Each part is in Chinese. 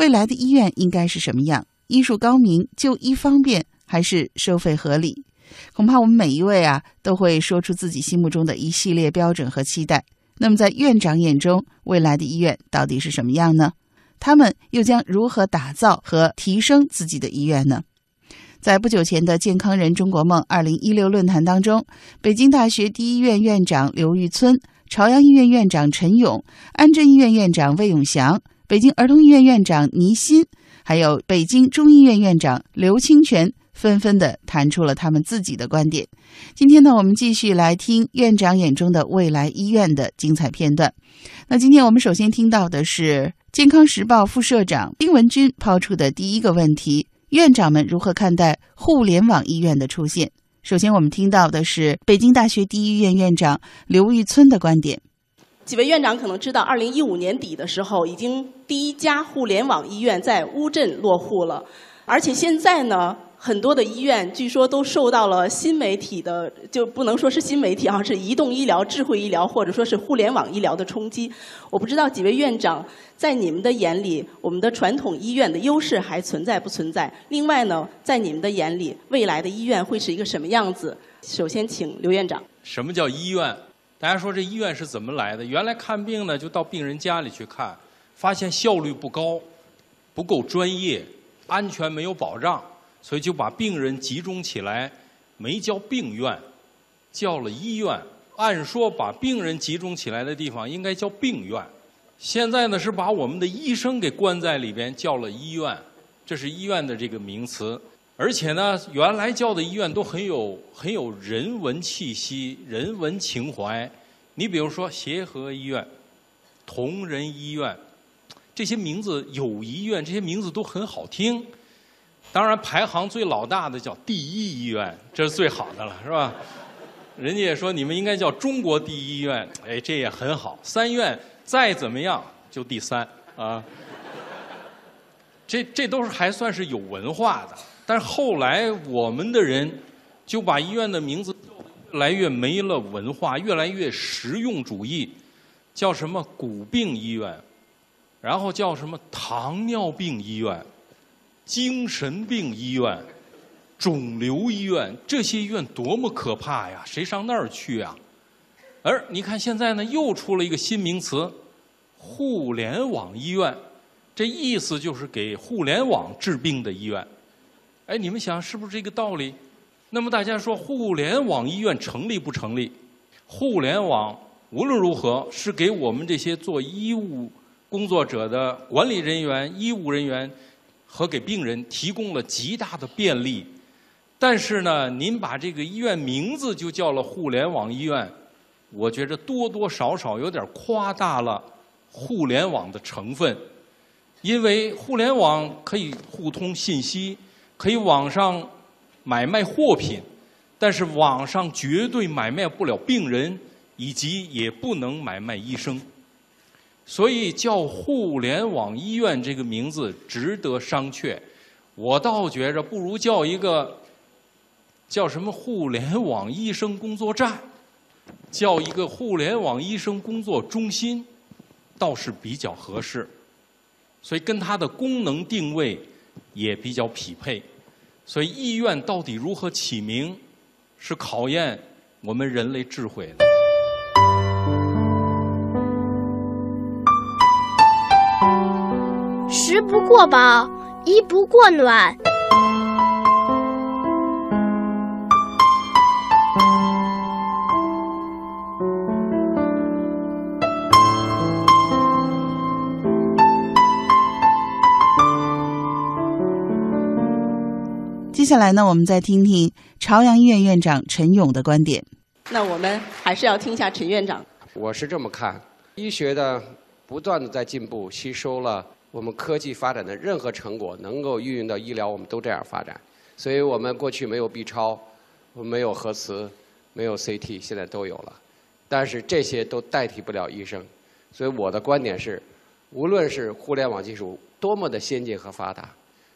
未来的医院应该是什么样？医术高明，就医方便，还是收费合理？恐怕我们每一位啊，都会说出自己心目中的一系列标准和期待。那么，在院长眼中，未来的医院到底是什么样呢？他们又将如何打造和提升自己的医院呢？在不久前的“健康人中国梦”二零一六论坛当中，北京大学第一医院院长刘玉村、朝阳医院院长陈勇、安贞医院院长魏永祥、北京儿童医院院长倪欣，还有北京中医院院长刘清泉，纷纷的谈出了他们自己的观点。今天呢，我们继续来听院长眼中的未来医院的精彩片段。那今天我们首先听到的是《健康时报》副社长丁文军抛出的第一个问题。院长们如何看待互联网医院的出现？首先，我们听到的是北京大学第一医院院长刘玉村的观点。几位院长可能知道，二零一五年底的时候，已经第一家互联网医院在乌镇落户了，而且现在呢。很多的医院据说都受到了新媒体的，就不能说是新媒体啊，是移动医疗、智慧医疗或者说是互联网医疗的冲击。我不知道几位院长在你们的眼里，我们的传统医院的优势还存在不存在？另外呢，在你们的眼里，未来的医院会是一个什么样子？首先，请刘院长。什么叫医院？大家说这医院是怎么来的？原来看病呢，就到病人家里去看，发现效率不高，不够专业，安全没有保障。所以就把病人集中起来，没叫病院，叫了医院。按说把病人集中起来的地方应该叫病院，现在呢是把我们的医生给关在里边，叫了医院。这是医院的这个名词，而且呢，原来叫的医院都很有很有人文气息、人文情怀。你比如说协和医院、同仁医院，这些名字友谊医院，这些名字都很好听。当然，排行最老大的叫第一医院，这是最好的了，是吧？人家也说你们应该叫中国第一医院，哎，这也很好。三院再怎么样就第三啊，这这都是还算是有文化的。但是后来我们的人就把医院的名字越来越没了文化，越来越实用主义，叫什么骨病医院，然后叫什么糖尿病医院。精神病医院、肿瘤医院，这些医院多么可怕呀！谁上那儿去啊？而你看现在呢，又出了一个新名词——互联网医院。这意思就是给互联网治病的医院。哎，你们想是不是这个道理？那么大家说，互联网医院成立不成立？互联网无论如何是给我们这些做医务工作者的管理人员、医务人员。和给病人提供了极大的便利，但是呢，您把这个医院名字就叫了互联网医院，我觉着多多少少有点夸大了互联网的成分，因为互联网可以互通信息，可以网上买卖货品，但是网上绝对买卖不了病人，以及也不能买卖医生。所以叫互联网医院这个名字值得商榷，我倒觉着不如叫一个叫什么互联网医生工作站，叫一个互联网医生工作中心，倒是比较合适。所以跟它的功能定位也比较匹配。所以医院到底如何起名，是考验我们人类智慧的。食不过饱，衣不过暖。下来呢，我们再听听朝阳医院院长陈勇的观点。那我们还是要听一下陈院长。我是这么看，医学的不断的在进步，吸收了。我们科技发展的任何成果能够运用到医疗，我们都这样发展。所以我们过去没有 B 超，我们没有核磁，没有 CT，现在都有了。但是这些都代替不了医生。所以我的观点是，无论是互联网技术多么的先进和发达，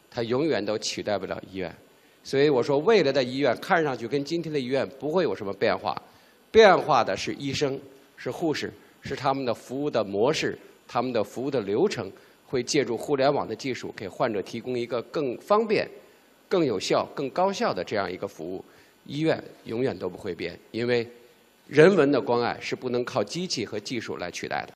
它永远都取代不了医院。所以我说，未来的医院看上去跟今天的医院不会有什么变化，变化的是医生、是护士、是他们的服务的模式、他们的服务的流程。会借助互联网的技术，给患者提供一个更方便、更有效、更高效的这样一个服务。医院永远都不会变，因为人文的关爱是不能靠机器和技术来取代的。